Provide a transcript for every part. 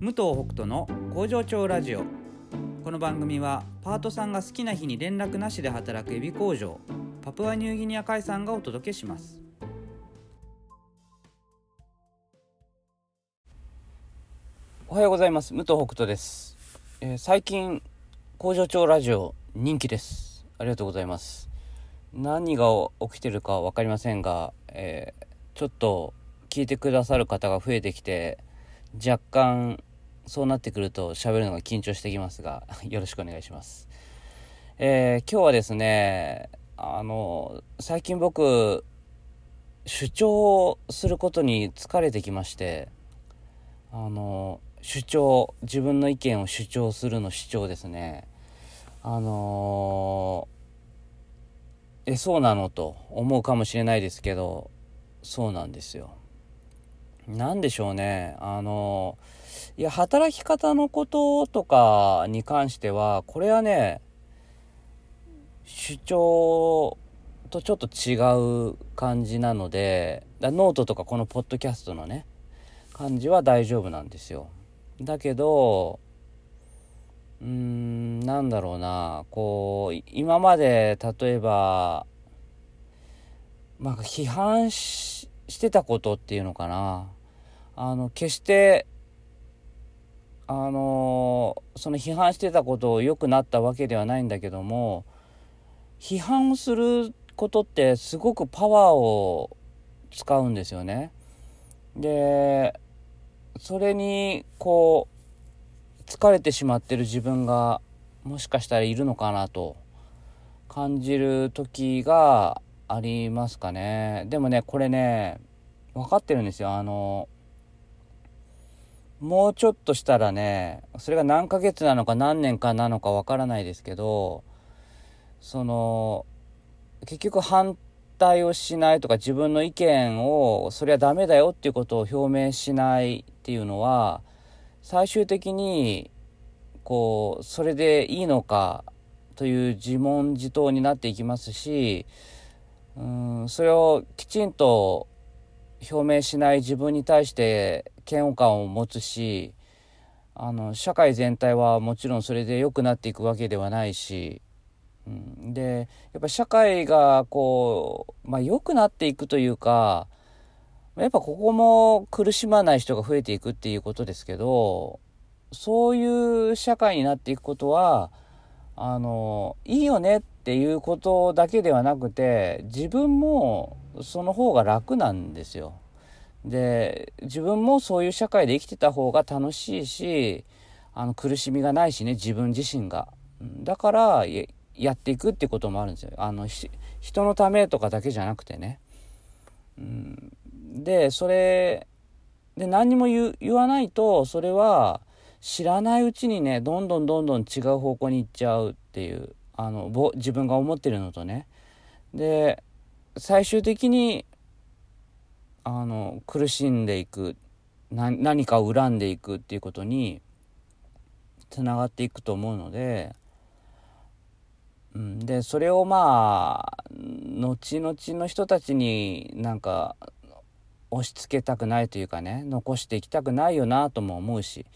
武藤北斗の工場長ラジオ。この番組はパートさんが好きな日に連絡なしで働くエビ工場パプアニューギニア海産がお届けします。おはようございます。武藤北斗です、えー最近工場長ラジオ人気です。ありがとうございます。何が起きてるか分かりませんが、えーちょっと聞いてくださる方が増えてきて若干そうなってくると喋るのが緊張してきますが よろしくお願いします。えー今日はですねあの最近僕主張することに疲れてきましてあの主張自分の意見を主張するの主張ですね。あのえそうなのと思うかもしれないですけどそうなんですよ。なんでしょうね。あのいや働き方のこととかに関してはこれはね主張とちょっと違う感じなのでだノートとかこのポッドキャストのね感じは大丈夫なんですよ。だけどうーんなんだろうな。こう今まで例えばまあ批判ししてたことっていうのかな。あの決してあのその批判してたことを良くなったわけではないんだけども批判をすることってすごくパワーを使うんですよね。でそれにこう疲れてしまってる自分がもしかしたらいるのかなと感じる時がありますかねでもねこれね分かってるんですよあのもうちょっとしたらねそれが何ヶ月なのか何年かなのか分からないですけどその結局反対をしないとか自分の意見をそれはダメだよっていうことを表明しないっていうのは最終的にこうそれでいいのかという自問自答になっていきますしうんそれをきちんと表明しない自分に対して嫌悪感を持つしあの社会全体はもちろんそれで良くなっていくわけではないし、うん、でやっぱ社会がこう、まあ、良くなっていくというかやっぱここも苦しまない人が増えていくっていうことですけどそういう社会になっていくことはあのいいよねっていうことだけではなくて自分もその方が楽なんですよ。で自分もそういう社会で生きてた方が楽しいしあの苦しみがないしね自分自身が。だからやっていくってこともあるんですよ。あの人のためとかだけじゃなくてね。うん、でそれで何にも言言わないとそれは知らないうちにねどんどんどんどん違う方向に行っちゃうっていうあの自分が思ってるのとねで最終的にあの苦しんでいくな何かを恨んでいくっていうことにつながっていくと思うので、うん、でそれをまあ後々の人たちになんか押し付けたくないというかね残していきたくないよなとも思うし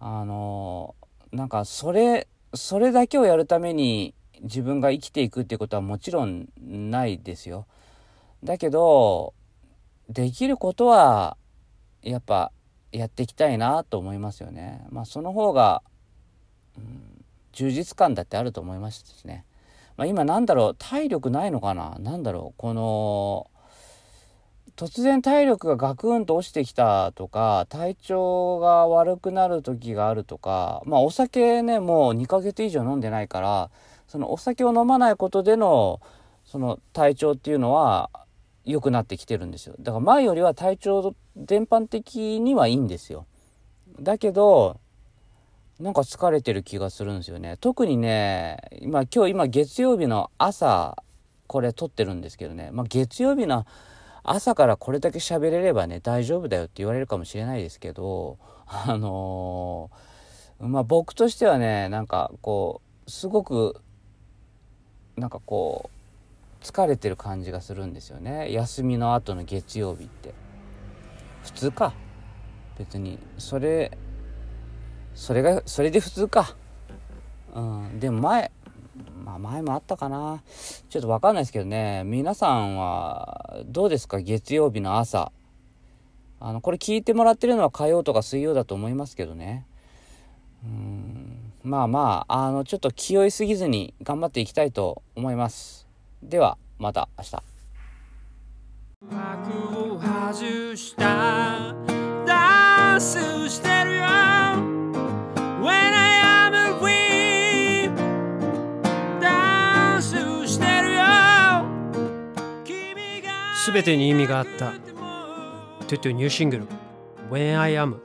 あのなんかそれそれだけをやるために自分が生きていくっていうことはもちろんないですよ。だけどできることはやっぱやっていきたいなと思いますよね。まあその方が、うん、充実感だってあると思いますしね。まあ、今なんだろう体力ないのかな？なんだろうこの突然体力がガクンと落ちてきたとか体調が悪くなる時があるとかまあお酒ねもう2ヶ月以上飲んでないからそのお酒を飲まないことでのその体調っていうのは良くなってきてるんですよ。だから前よりは体調全般的にはいいんですよ。だけどなんか疲れてる気がするんですよね。特にね今今日今月曜日の朝これ撮ってるんですけどね、まあ、月曜日の朝からこれだけ喋れればね大丈夫だよって言われるかもしれないですけどあのーまあ僕としてはねなんかこうすごくなんかこう疲れてる感じがするんですよね。休みの後の月曜日って。普通か。別にそれそれがそれで普通か。うん。でも前まあ前もあったかな。ちょっと分かんないですけどね。皆さんはどうですか？月曜日の朝。あのこれ聞いてもらってるのは火曜とか水曜だと思いますけどね。うん。まあまああのちょっと気負いすぎずに頑張っていきたいと思います。ではまた明日。幕を外したダンスしてるよ。When I am free ダンスしてるよ。すべてに意味があった。トゥトゥニューシングル When I am